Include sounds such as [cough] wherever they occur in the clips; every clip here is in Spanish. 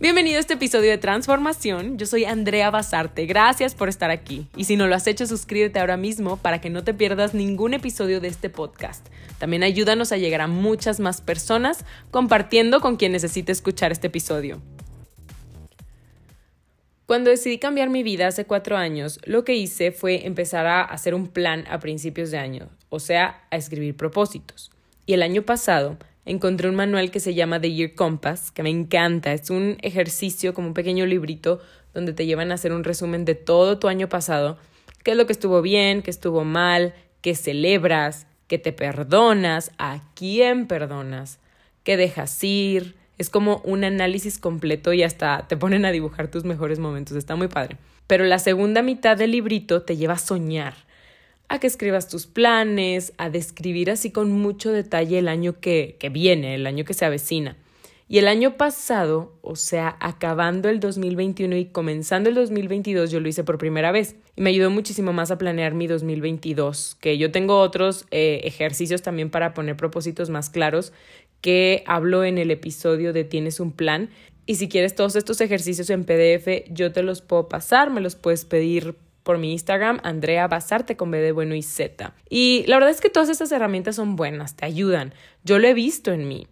Bienvenido a este episodio de Transformación. Yo soy Andrea Basarte. Gracias por estar aquí. Y si no lo has hecho, suscríbete ahora mismo para que no te pierdas ningún episodio de este podcast. También ayúdanos a llegar a muchas más personas compartiendo con quien necesite escuchar este episodio. Cuando decidí cambiar mi vida hace cuatro años, lo que hice fue empezar a hacer un plan a principios de año, o sea, a escribir propósitos. Y el año pasado encontré un manual que se llama The Year Compass, que me encanta. Es un ejercicio como un pequeño librito donde te llevan a hacer un resumen de todo tu año pasado, qué es lo que estuvo bien, qué estuvo mal, qué celebras, qué te perdonas, a quién perdonas, qué dejas ir. Es como un análisis completo y hasta te ponen a dibujar tus mejores momentos. Está muy padre. Pero la segunda mitad del librito te lleva a soñar a que escribas tus planes, a describir así con mucho detalle el año que, que viene, el año que se avecina. Y el año pasado, o sea, acabando el 2021 y comenzando el 2022, yo lo hice por primera vez. Y me ayudó muchísimo más a planear mi 2022, que yo tengo otros eh, ejercicios también para poner propósitos más claros que hablo en el episodio de Tienes un plan. Y si quieres todos estos ejercicios en PDF, yo te los puedo pasar, me los puedes pedir por mi Instagram, Andrea Basarte con B de bueno y Z. Y la verdad es que todas estas herramientas son buenas, te ayudan. Yo lo he visto en mí.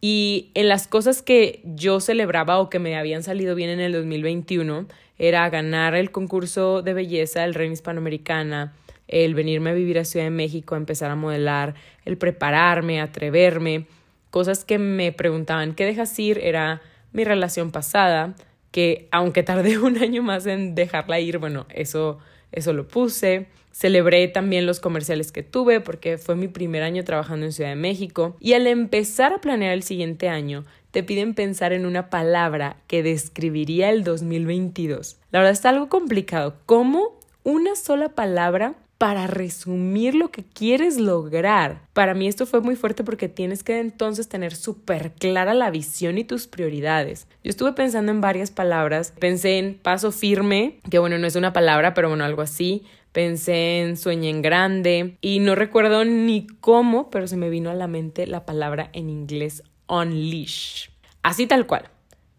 Y en las cosas que yo celebraba o que me habían salido bien en el 2021 era ganar el concurso de belleza del Reina Hispanoamericana, el venirme a vivir a Ciudad de México, empezar a modelar, el prepararme, atreverme. Cosas que me preguntaban, ¿qué dejas ir? Era mi relación pasada, que aunque tardé [laughs] un año más en dejarla ir, bueno, eso, eso lo puse. Celebré también los comerciales que tuve porque fue mi primer año trabajando en Ciudad de México. Y al empezar a planear el siguiente año, te piden pensar en una palabra que describiría el 2022. La verdad está algo complicado. ¿Cómo una sola palabra para resumir lo que quieres lograr. Para mí esto fue muy fuerte porque tienes que entonces tener súper clara la visión y tus prioridades. Yo estuve pensando en varias palabras. Pensé en paso firme, que bueno, no es una palabra, pero bueno, algo así. Pensé en sueño en grande y no recuerdo ni cómo, pero se me vino a la mente la palabra en inglés unleash. Así tal cual.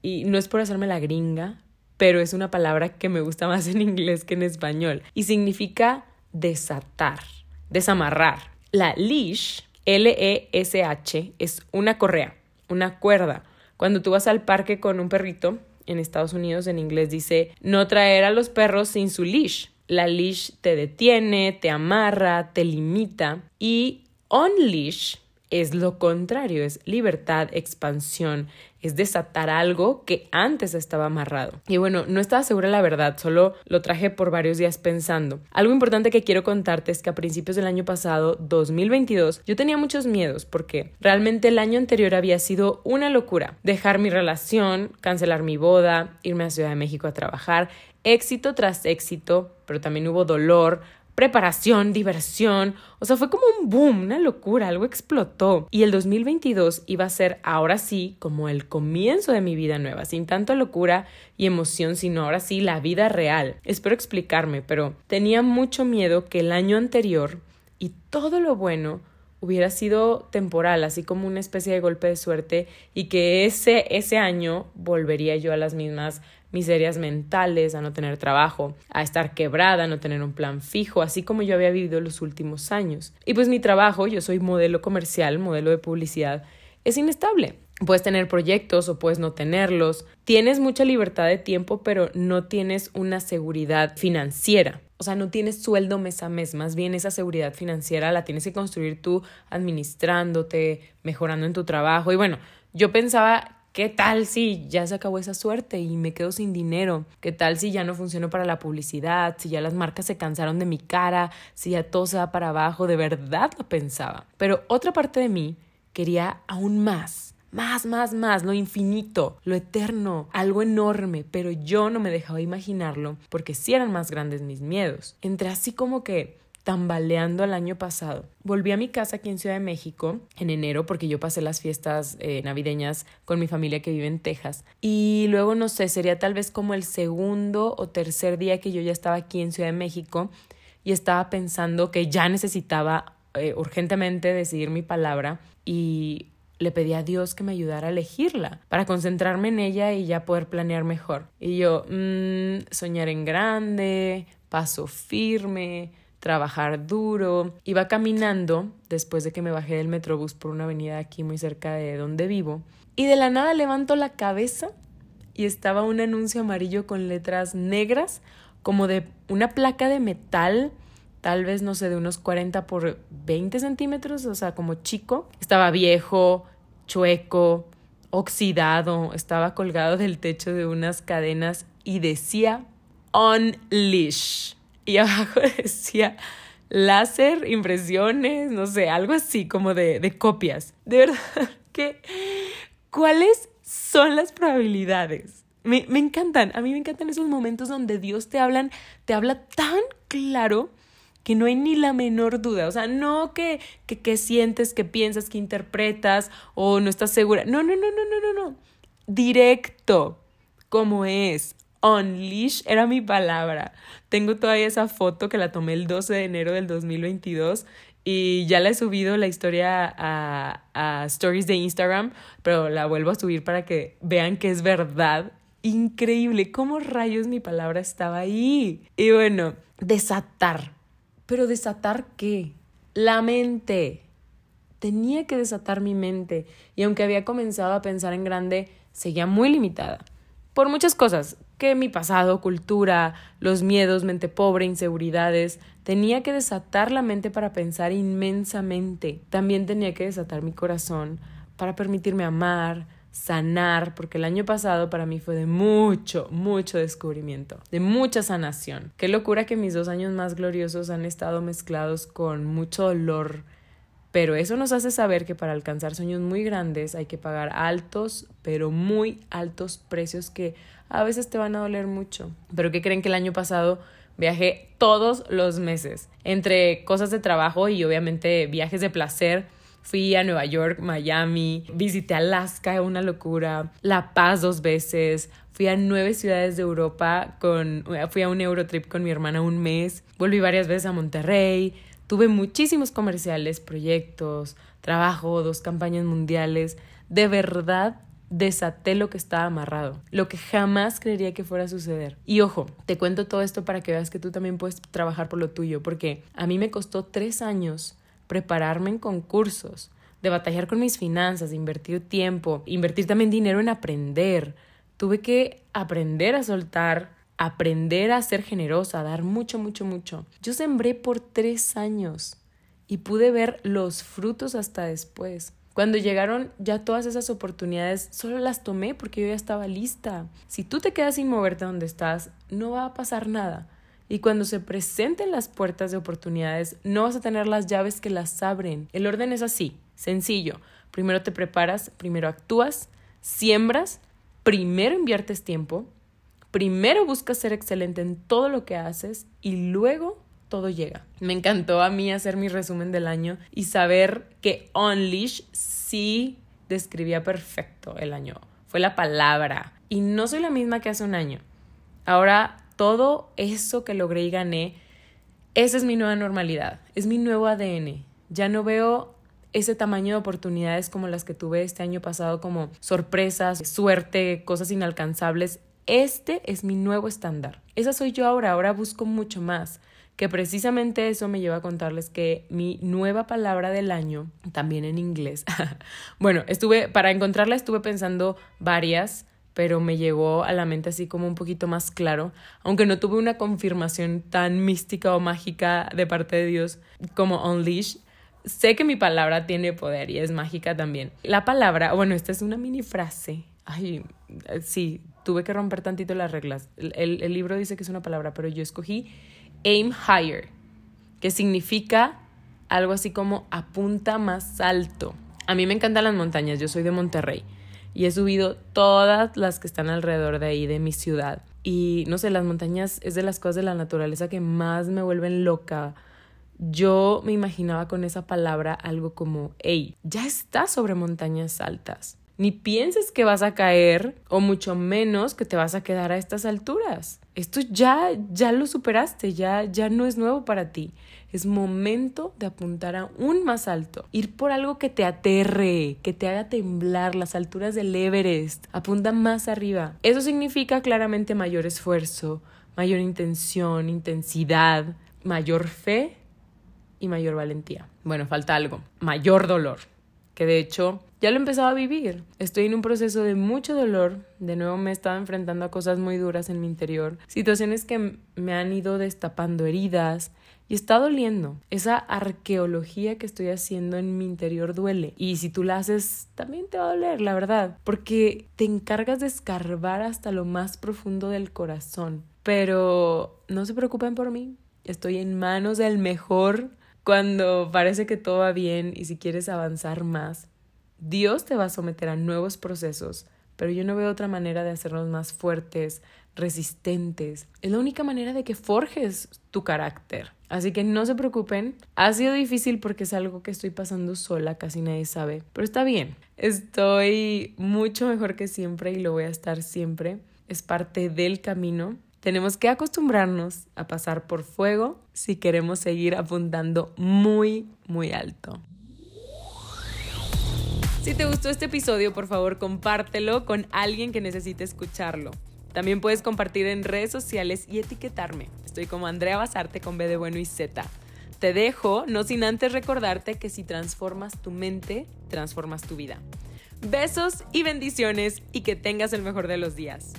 Y no es por hacerme la gringa, pero es una palabra que me gusta más en inglés que en español. Y significa desatar, desamarrar. La leash, L-E-S-H, es una correa, una cuerda. Cuando tú vas al parque con un perrito, en Estados Unidos en inglés dice no traer a los perros sin su leash. La leash te detiene, te amarra, te limita y on leash es lo contrario, es libertad, expansión, es desatar algo que antes estaba amarrado. Y bueno, no estaba segura la verdad, solo lo traje por varios días pensando. Algo importante que quiero contarte es que a principios del año pasado, 2022, yo tenía muchos miedos porque realmente el año anterior había sido una locura. Dejar mi relación, cancelar mi boda, irme a Ciudad de México a trabajar, éxito tras éxito, pero también hubo dolor, preparación, diversión, o sea, fue como un boom, una locura, algo explotó. Y el 2022 iba a ser ahora sí como el comienzo de mi vida nueva, sin tanta locura y emoción, sino ahora sí la vida real. Espero explicarme, pero tenía mucho miedo que el año anterior y todo lo bueno hubiera sido temporal, así como una especie de golpe de suerte y que ese, ese año volvería yo a las mismas miserias mentales, a no tener trabajo, a estar quebrada, a no tener un plan fijo, así como yo había vivido los últimos años. Y pues mi trabajo, yo soy modelo comercial, modelo de publicidad, es inestable. Puedes tener proyectos o puedes no tenerlos. Tienes mucha libertad de tiempo, pero no tienes una seguridad financiera. O sea, no tienes sueldo mes a mes, más bien esa seguridad financiera la tienes que construir tú administrándote, mejorando en tu trabajo. Y bueno, yo pensaba ¿Qué tal si ya se acabó esa suerte y me quedo sin dinero? ¿Qué tal si ya no funcionó para la publicidad? Si ya las marcas se cansaron de mi cara, si ya todo se va para abajo, de verdad lo pensaba. Pero otra parte de mí quería aún más. Más, más, más, lo infinito, lo eterno, algo enorme, pero yo no me dejaba imaginarlo porque sí eran más grandes mis miedos. Entré así como que tambaleando el año pasado. Volví a mi casa aquí en Ciudad de México en enero porque yo pasé las fiestas eh, navideñas con mi familia que vive en Texas. Y luego, no sé, sería tal vez como el segundo o tercer día que yo ya estaba aquí en Ciudad de México y estaba pensando que ya necesitaba eh, urgentemente decidir mi palabra y le pedí a Dios que me ayudara a elegirla, para concentrarme en ella y ya poder planear mejor. Y yo, mmm, soñar en grande, paso firme, trabajar duro. Iba caminando después de que me bajé del metrobús por una avenida aquí muy cerca de donde vivo. Y de la nada levanto la cabeza y estaba un anuncio amarillo con letras negras, como de una placa de metal, tal vez no sé, de unos 40 por 20 centímetros, o sea, como chico. Estaba viejo, chueco, oxidado, estaba colgado del techo de unas cadenas y decía Unleash y [laughs] abajo decía láser, impresiones, no sé, algo así como de, de copias. De verdad [laughs] que, ¿cuáles son las probabilidades? Me, me, encantan, a mí me encantan esos momentos donde Dios te hablan, te habla tan claro que no hay ni la menor duda. O sea, no que, que, que sientes, que piensas, que interpretas o no estás segura. No, no, no, no, no, no, no. Directo, como es. Unleash era mi palabra. Tengo todavía esa foto que la tomé el 12 de enero del 2022 y ya la he subido la historia a, a stories de Instagram, pero la vuelvo a subir para que vean que es verdad. Increíble, cómo rayos mi palabra estaba ahí. Y bueno, desatar. Pero desatar qué? La mente. Tenía que desatar mi mente. Y aunque había comenzado a pensar en grande, seguía muy limitada. Por muchas cosas que mi pasado, cultura, los miedos, mente pobre, inseguridades, tenía que desatar la mente para pensar inmensamente. También tenía que desatar mi corazón para permitirme amar, sanar, porque el año pasado para mí fue de mucho, mucho descubrimiento, de mucha sanación. Qué locura que mis dos años más gloriosos han estado mezclados con mucho dolor, pero eso nos hace saber que para alcanzar sueños muy grandes hay que pagar altos, pero muy altos precios que a veces te van a doler mucho. Pero ¿qué creen que el año pasado viajé todos los meses? Entre cosas de trabajo y obviamente viajes de placer. Fui a Nueva York, Miami, visité Alaska, una locura, La Paz dos veces, fui a nueve ciudades de Europa, con, fui a un Eurotrip con mi hermana un mes, volví varias veces a Monterrey, tuve muchísimos comerciales, proyectos, trabajo, dos campañas mundiales, de verdad desaté lo que estaba amarrado, lo que jamás creería que fuera a suceder. Y ojo, te cuento todo esto para que veas que tú también puedes trabajar por lo tuyo, porque a mí me costó tres años prepararme en concursos, de batallar con mis finanzas, de invertir tiempo, invertir también dinero en aprender. Tuve que aprender a soltar, aprender a ser generosa, a dar mucho, mucho, mucho. Yo sembré por tres años y pude ver los frutos hasta después. Cuando llegaron ya todas esas oportunidades, solo las tomé porque yo ya estaba lista. Si tú te quedas sin moverte donde estás, no va a pasar nada. Y cuando se presenten las puertas de oportunidades, no vas a tener las llaves que las abren. El orden es así, sencillo. Primero te preparas, primero actúas, siembras, primero inviertes tiempo, primero buscas ser excelente en todo lo que haces y luego todo llega. Me encantó a mí hacer mi resumen del año y saber que Unleash sí describía perfecto el año. Fue la palabra. Y no soy la misma que hace un año. Ahora, todo eso que logré y gané, esa es mi nueva normalidad, es mi nuevo ADN. Ya no veo ese tamaño de oportunidades como las que tuve este año pasado, como sorpresas, suerte, cosas inalcanzables. Este es mi nuevo estándar. Esa soy yo ahora, ahora busco mucho más que precisamente eso me lleva a contarles que mi nueva palabra del año, también en inglés, [laughs] bueno, estuve, para encontrarla estuve pensando varias, pero me llegó a la mente así como un poquito más claro, aunque no tuve una confirmación tan mística o mágica de parte de Dios como Unleash. Sé que mi palabra tiene poder y es mágica también. La palabra, bueno, esta es una mini frase. Ay, sí, tuve que romper tantito las reglas. El, libro dice que es una palabra, pero yo escogí aim higher, que significa algo así como apunta más alto. A mí me encantan las montañas, yo soy de Monterrey y he subido todas las que están alrededor de ahí, de mi ciudad. Y no sé, las montañas es de las cosas de la naturaleza que más me vuelven loca. Yo me imaginaba con esa palabra algo como, hey, ya estás sobre montañas altas. Ni pienses que vas a caer o mucho menos que te vas a quedar a estas alturas. Esto ya ya lo superaste, ya ya no es nuevo para ti. Es momento de apuntar aún más alto. Ir por algo que te aterre, que te haga temblar las alturas del Everest. Apunta más arriba. Eso significa claramente mayor esfuerzo, mayor intención, intensidad, mayor fe y mayor valentía. Bueno, falta algo. Mayor dolor. Que de hecho ya lo he empezado a vivir. Estoy en un proceso de mucho dolor. De nuevo me he estado enfrentando a cosas muy duras en mi interior. Situaciones que me han ido destapando heridas. Y está doliendo. Esa arqueología que estoy haciendo en mi interior duele. Y si tú la haces, también te va a doler, la verdad. Porque te encargas de escarbar hasta lo más profundo del corazón. Pero no se preocupen por mí. Estoy en manos del mejor cuando parece que todo va bien y si quieres avanzar más. Dios te va a someter a nuevos procesos, pero yo no veo otra manera de hacernos más fuertes, resistentes. Es la única manera de que forjes tu carácter. Así que no se preocupen. Ha sido difícil porque es algo que estoy pasando sola, casi nadie sabe, pero está bien. Estoy mucho mejor que siempre y lo voy a estar siempre. Es parte del camino. Tenemos que acostumbrarnos a pasar por fuego si queremos seguir apuntando muy, muy alto. Si te gustó este episodio, por favor compártelo con alguien que necesite escucharlo. También puedes compartir en redes sociales y etiquetarme. Estoy como Andrea Basarte con B de bueno y Z. Te dejo, no sin antes recordarte que si transformas tu mente, transformas tu vida. Besos y bendiciones y que tengas el mejor de los días.